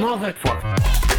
Motherfucker.